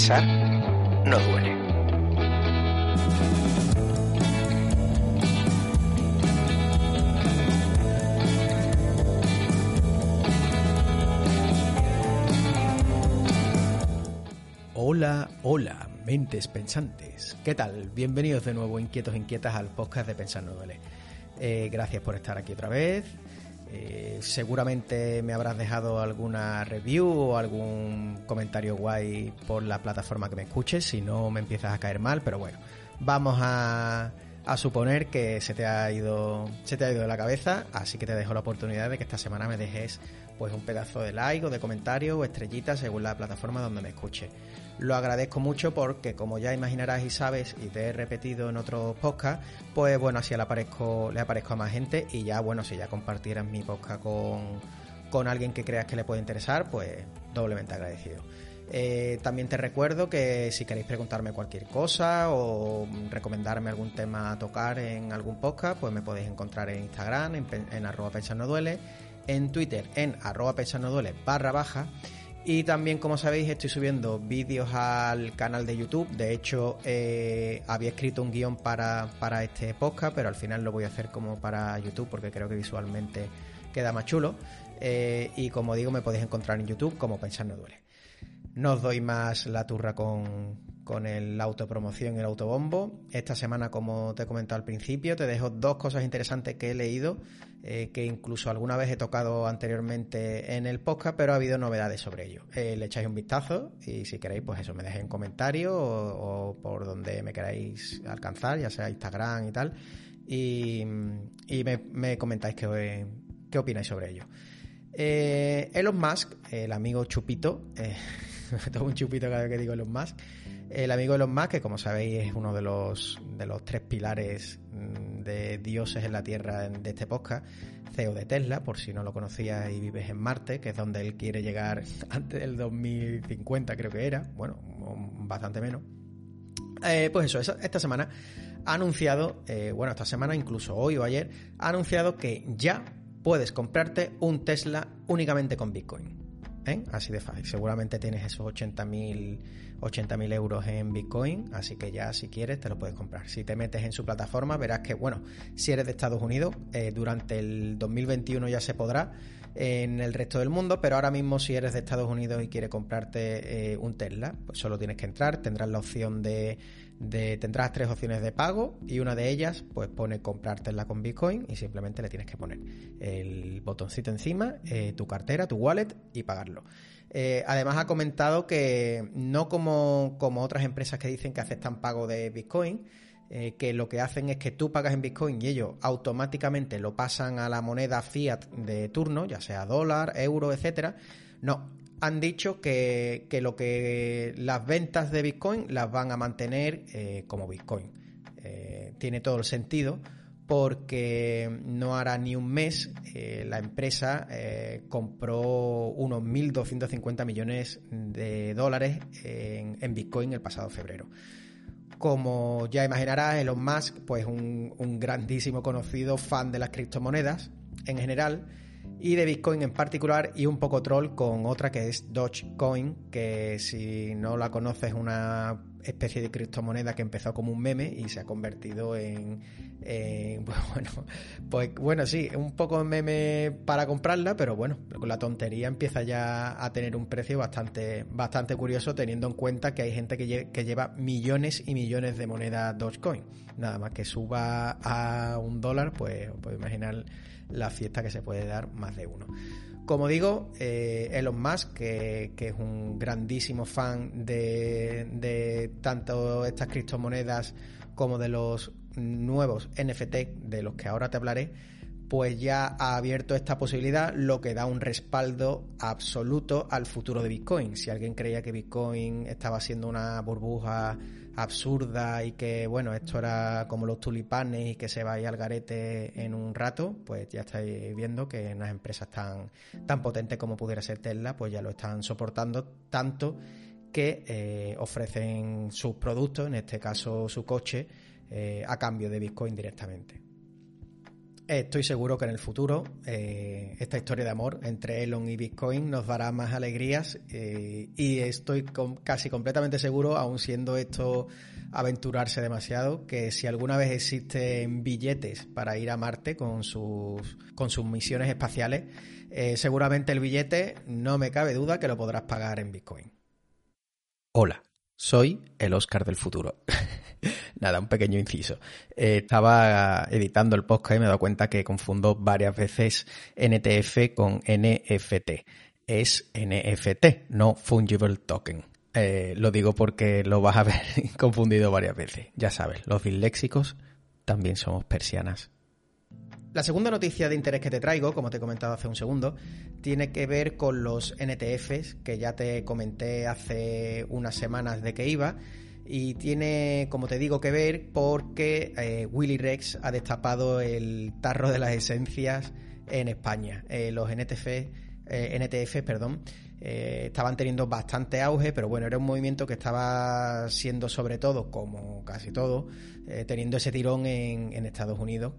Pensar no duele. Hola, hola, mentes pensantes. ¿Qué tal? Bienvenidos de nuevo, inquietos, inquietas, al podcast de Pensar No Duele. Eh, gracias por estar aquí otra vez. Eh, seguramente me habrás dejado alguna review o algún comentario guay por la plataforma que me escuches, si no me empiezas a caer mal, pero bueno, vamos a, a suponer que se te ha ido se te ha ido de la cabeza, así que te dejo la oportunidad de que esta semana me dejes pues un pedazo de like o de comentario o estrellita según la plataforma donde me escuche. Lo agradezco mucho porque como ya imaginarás y sabes y te he repetido en otros podcasts, pues bueno, así le aparezco, le aparezco a más gente y ya bueno, si ya compartieras mi podcast con, con alguien que creas que le puede interesar, pues doblemente agradecido. Eh, también te recuerdo que si queréis preguntarme cualquier cosa o recomendarme algún tema a tocar en algún podcast, pues me podéis encontrar en Instagram, en, en arroba pensar no duele, en Twitter, en arroba duele barra baja. Y también, como sabéis, estoy subiendo vídeos al canal de YouTube. De hecho, eh, había escrito un guion para, para este podcast, pero al final lo voy a hacer como para YouTube porque creo que visualmente queda más chulo. Eh, y como digo, me podéis encontrar en YouTube como Pensar no duele. No os doy más la turra con, con el autopromoción y el autobombo. Esta semana, como te he comentado al principio, te dejo dos cosas interesantes que he leído, eh, que incluso alguna vez he tocado anteriormente en el podcast, pero ha habido novedades sobre ello. Eh, le echáis un vistazo y si queréis, pues eso, me dejéis en comentarios o, por donde me queráis alcanzar, ya sea Instagram y tal, y, me, me, comentáis qué, opináis sobre ello. Eh, Elon Musk, el amigo Chupito, eh, tomo un chupito cada vez que digo Elon Musk. El amigo Elon Musk, que como sabéis es uno de los, de los tres pilares de dioses en la Tierra de este podcast, CEO de Tesla, por si no lo conocías y vives en Marte, que es donde él quiere llegar antes del 2050 creo que era, bueno, bastante menos. Eh, pues eso, esta semana ha anunciado, eh, bueno, esta semana, incluso hoy o ayer, ha anunciado que ya puedes comprarte un Tesla únicamente con Bitcoin. ¿Eh? Así de fácil. Seguramente tienes esos 80.000 80 euros en Bitcoin, así que ya si quieres te lo puedes comprar. Si te metes en su plataforma verás que, bueno, si eres de Estados Unidos, eh, durante el 2021 ya se podrá en el resto del mundo, pero ahora mismo si eres de Estados Unidos y quieres comprarte eh, un Tesla, pues solo tienes que entrar, tendrás la opción de, de, tendrás tres opciones de pago y una de ellas pues pone comprar Tesla con Bitcoin y simplemente le tienes que poner el botoncito encima, eh, tu cartera, tu wallet y pagarlo. Eh, además ha comentado que no como, como otras empresas que dicen que aceptan pago de Bitcoin, eh, que lo que hacen es que tú pagas en Bitcoin y ellos automáticamente lo pasan a la moneda fiat de turno, ya sea dólar, euro, etcétera. No, han dicho que, que, lo que las ventas de Bitcoin las van a mantener eh, como Bitcoin. Eh, tiene todo el sentido porque no hará ni un mes eh, la empresa compró unos 1.250 millones de dólares en, Bitcoin el pasado febrero. Como ya imaginarás, Elon Musk, pues un grandísimo conocido fan de las criptomonedas en general, y de Bitcoin en particular y un poco troll con otra que es Dogecoin, que si no la conoces es una especie de criptomoneda que empezó como un meme y se ha convertido en, pues bueno, pues bueno, sí, un poco meme para comprarla, pero bueno, la tontería empieza ya a tener un precio bastante, bastante curioso teniendo en cuenta que hay gente que, lle que lleva millones y millones de monedas Dogecoin. Nada más que suba a un dólar, pues puedo imaginar la fiesta que se puede dar más de uno. Como digo, eh, Elon Musk, que, es un grandísimo fan de, de tanto estas criptomonedas como de los nuevos NFT de los que ahora te hablaré, pues ya ha abierto esta posibilidad, lo que da un respaldo absoluto al futuro de Bitcoin. Si alguien creía que Bitcoin estaba siendo una burbuja absurda y que, bueno, esto era como los tulipanes y que se va a ir al garete en un rato, pues ya estáis viendo que unas empresas tan, tan potentes como pudiera ser Tesla, pues ya lo están soportando tanto que eh, ofrecen sus productos, en este caso su coche, eh, a cambio de Bitcoin directamente. Estoy seguro que en el futuro eh, esta historia de amor entre Elon y Bitcoin nos dará más alegrías eh, y estoy casi completamente seguro, aun siendo esto aventurarse demasiado, que si alguna vez existen billetes para ir a Marte con sus, con sus misiones espaciales, eh, seguramente el billete no me cabe duda que lo podrás pagar en Bitcoin. Hola, soy el Oscar del futuro. Nada, un pequeño inciso. Eh, estaba editando el podcast y me he dado cuenta que confundo varias veces NTF con NFT. Es NFT, no Fungible Token. Eh, lo digo porque lo vas a ver confundido varias veces. Ya sabes, los disléxicos también somos persianas. La segunda noticia de interés que te traigo, como te he comentado hace un segundo, tiene que ver con los NTFs, que ya te comenté hace unas semanas de que iba, y tiene, como te digo, que ver porque eh, Willy Rex ha destapado el tarro de las esencias en España. Eh, los NTF, eh, NTF, perdón, estaban teniendo bastante auge, pero bueno, era un movimiento que estaba siendo sobre todo, como casi todo, teniendo ese tirón en, en Estados Unidos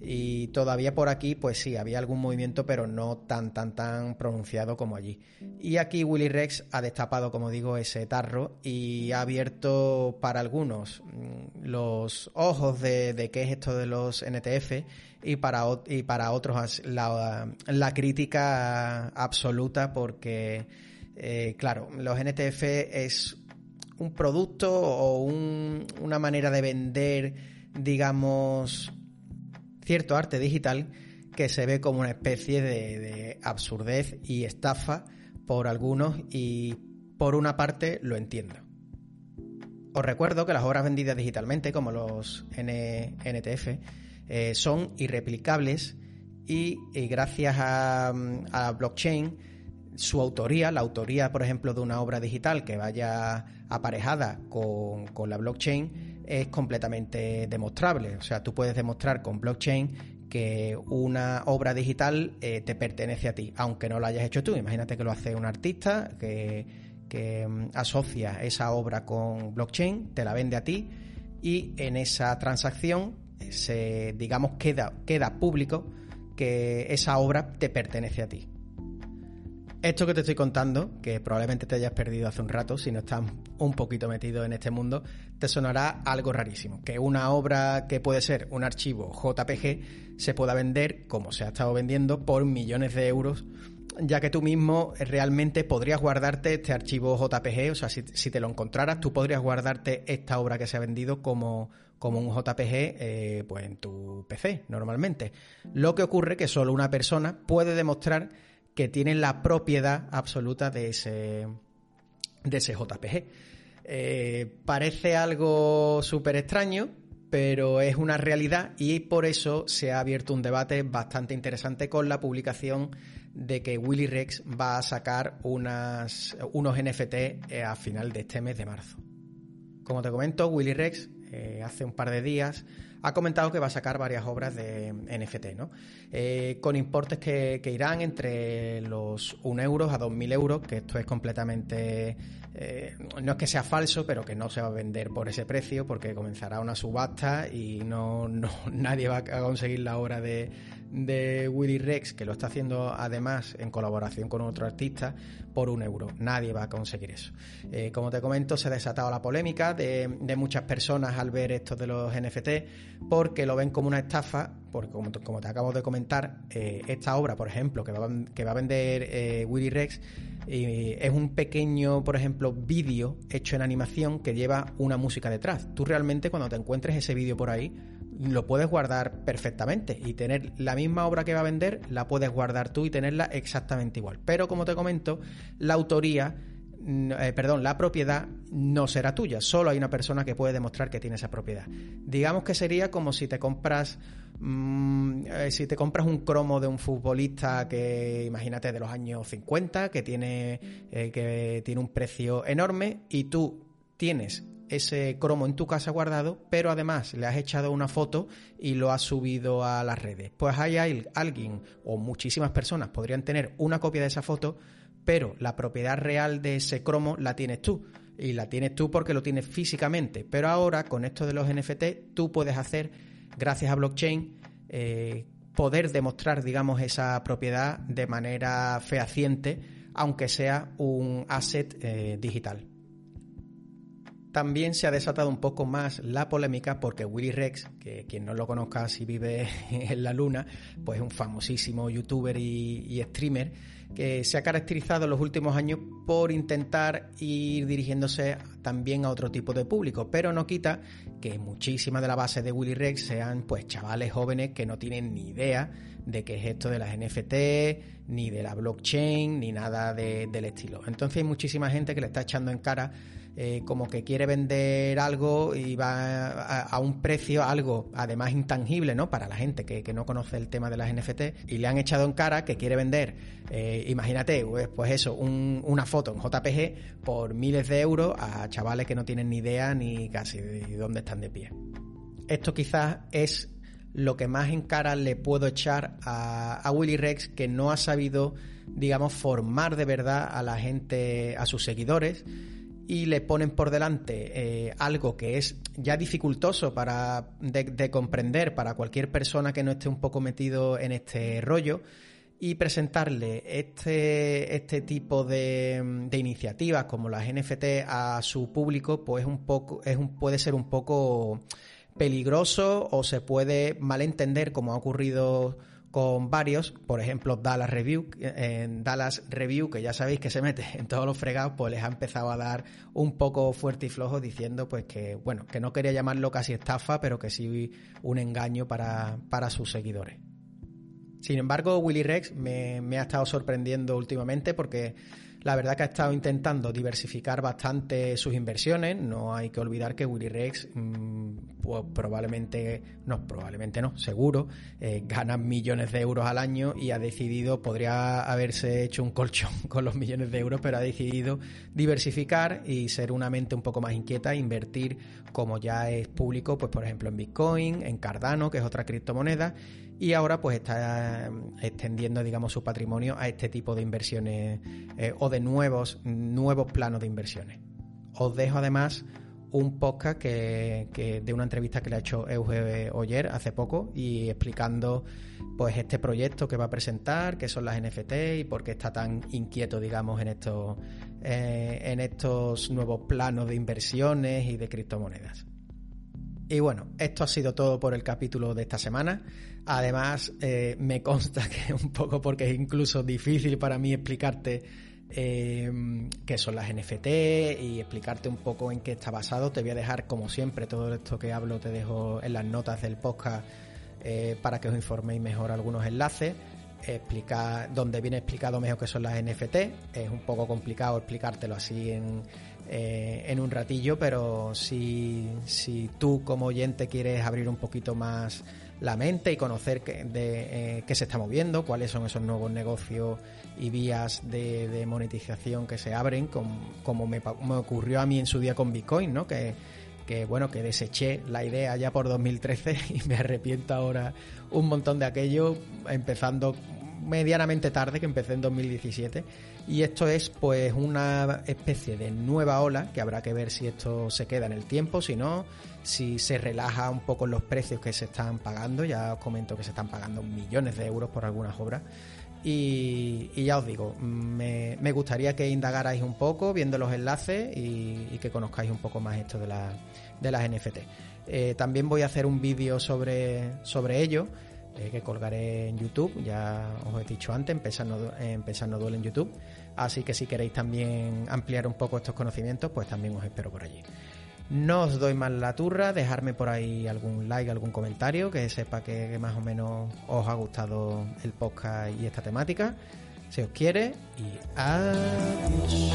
y todavía por aquí pues sí, había algún movimiento pero no tan tan tan pronunciado como allí. Y aquí Willy Rex ha destapado, como digo, ese tarro y ha abierto para algunos mm, los ojos de, qué es esto de los NTF y para, y para otros la, la crítica absoluta porque, eh, claro, los NTF es un producto o una manera de vender, digamos, cierto arte digital que se ve como una especie de, absurdez y estafa por algunos y por una parte lo entiendo. Os recuerdo que las obras vendidas digitalmente, como los NTF, eh, son irreplicables y, gracias a, blockchain, su autoría, la autoría, por ejemplo, de una obra digital que vaya aparejada con, con la blockchain, es completamente demostrable. O sea, tú puedes demostrar con blockchain que una obra digital eh, te pertenece a ti, aunque no la hayas hecho tú. Imagínate que lo hace un artista que, mm, asocia esa obra con blockchain, te la vende a ti y en esa transacción se, digamos, queda, queda público que esa obra te pertenece a ti. Esto que te estoy contando, que probablemente te hayas perdido hace un rato si no estás un poquito metido en este mundo, te sonará algo rarísimo. Que una obra que puede ser un archivo JPG se pueda vender, como se ha estado vendiendo, por millones de euros, ya que tú mismo realmente podrías guardarte este archivo JPG, o sea, si, te lo encontraras, tú podrías guardarte esta obra que se ha vendido como, como un JPG eh, pues en tu PC normalmente. Lo que ocurre que solo una persona puede demostrar que tienen la propiedad absoluta de ese, de ese JPG. Eh, parece algo súper extraño, pero es una realidad y por eso se ha abierto un debate bastante interesante con la publicación de que Willy Rex va a sacar unas, unos NFT eh, a final de este mes de marzo. Como te comento, Willy Rex eh, hace un par de días ha comentado que va a sacar varias obras de NFT, ¿no? Eh, con importes que, irán entre los 1 euro a 2.000 euros, que esto es completamente... Eh, no es que sea falso, pero que no se va a vender por ese precio, porque comenzará una subasta y no, no nadie va a conseguir la obra de, de Willy Rex, que lo está haciendo además en colaboración con otro artista, por un euro. Nadie va a conseguir eso. Eh, como te comento, se ha desatado la polémica de, muchas personas al ver esto de los NFT, porque lo ven como una estafa, porque como, te acabo de comentar, eh, esta obra, por ejemplo, que va, a vender eh, Willy Rex, es un pequeño, por ejemplo, vídeo hecho en animación que lleva una música detrás. Tú realmente cuando te encuentres ese vídeo por ahí, lo puedes guardar perfectamente y tener la misma obra que va a vender, la puedes guardar tú y tenerla exactamente igual. Pero como te comento, la autoría, eh, perdón, la propiedad no será tuya, solo hay una persona que puede demostrar que tiene esa propiedad. Digamos que sería como si te compras mm, eh, si te compras un cromo de un futbolista que imagínate de los años 50 que tiene eh, que tiene un precio enorme y tú tienes ese cromo en tu casa guardado, pero además le has echado una foto y lo has subido a las redes. Pues hay alguien o muchísimas personas podrían tener una copia de esa foto, pero la propiedad real de ese cromo la tienes tú. Y la tienes tú porque lo tienes físicamente. Pero ahora, con esto de los NFT, tú puedes hacer, gracias a blockchain, eh, poder demostrar, digamos, esa propiedad de manera fehaciente, aunque sea un asset eh, digital. También se ha desatado un poco más la polémica porque Willy Rex, que quien no lo conozca si vive en la luna, pues es un famosísimo youtuber y, streamer que se ha caracterizado en los últimos años por intentar ir dirigiéndose también a otro tipo de público, pero no quita que muchísimas de la base de Willy Rex sean pues chavales jóvenes que no tienen ni idea de qué es esto de las NFT, ni de la blockchain, ni nada del estilo. Entonces hay muchísima gente que le está echando en cara eh, como que quiere vender algo y va a, un precio, algo además intangible, ¿no? Para la gente que, no conoce el tema de las NFT y le han echado en cara que quiere vender, eh, imagínate, pues, pues eso, una foto en JPG por miles de euros a chavales que no tienen ni idea ni casi de dónde están de pie. Esto quizás es lo que más en cara le puedo echar a, a Willy Rex que no ha sabido, digamos, formar de verdad a la gente, a sus seguidores y le ponen por delante eh, algo que es ya dificultoso para de, comprender para cualquier persona que no esté un poco metido en este rollo y presentarle este, este tipo de, iniciativas como las NFT a su público pues un poco es un, puede ser un poco peligroso o se puede malentender como ha ocurrido con varios, por ejemplo Dallas Review, en Dallas Review, que ya sabéis que se mete en todos los fregados, pues les ha empezado a dar un poco fuerte y flojo diciendo pues que, bueno, que no quería llamarlo casi estafa, pero que sí un engaño para, para sus seguidores. Sin embargo, Willy Rex me, me ha estado sorprendiendo últimamente porque la verdad que ha estado intentando diversificar bastante sus inversiones. No hay que olvidar que Willy Rex, mm, pues probablemente, no, probablemente no, seguro, eh, gana millones de euros al año y ha decidido, podría haberse hecho un colchón con los millones de euros, pero ha decidido diversificar y ser una mente un poco más inquieta, invertir como ya es público, pues por ejemplo en Bitcoin, en Cardano, que es otra criptomoneda, y ahora pues está eh, extendiendo, digamos, su patrimonio a este tipo de inversiones eh, de nuevos, nuevos planos de inversiones. Os dejo además un podcast que, de una entrevista que le ha hecho Euge Oyer hace poco y explicando pues este proyecto que va a presentar, qué son las NFT y por qué está tan inquieto, digamos, en estos, eh, en estos nuevos planos de inversiones y de criptomonedas. Y bueno, esto ha sido todo por el capítulo de esta semana. Además, eh, me consta que un poco porque es incluso difícil para mí explicarte eh, qué son las NFT y explicarte un poco en qué está basado. Te voy a dejar, como siempre, todo esto que hablo te dejo en las notas del podcast eh, para que os informéis mejor algunos enlaces. Explicar, donde viene explicado mejor qué son las NFT. Es un poco complicado explicártelo así en, eh, en un ratillo, pero si, si tú como oyente quieres abrir un poquito más la mente y conocer qué, de, eh, qué se está moviendo, cuáles son esos nuevos negocios y vías de, monetización que se abren, como, me, me, ocurrió a mí en su día con Bitcoin, ¿no? Que, que bueno, que deseché la idea ya por 2013 y me arrepiento ahora un montón de aquello, empezando medianamente tarde, que empecé en 2017. Y esto es pues una especie de nueva ola, que habrá que ver si esto se queda en el tiempo, si no, si se relaja un poco los precios que se están pagando. Ya os comento que se están pagando millones de euros por algunas obras. Y, ya os digo, me, gustaría que indagarais un poco viendo los enlaces y, que conozcáis un poco más esto de, la, de las NFT. Eh, también voy a hacer un vídeo sobre, sobre ello eh, que colgaré en YouTube, ya os he dicho antes, empezar no, duele en YouTube, así que si queréis también ampliar un poco estos conocimientos, pues también os espero por allí. No os doy más la turra, dejarme por ahí algún like, algún comentario, que sepa que, más o menos os ha gustado el podcast y esta temática. Si os quiere, y adiós.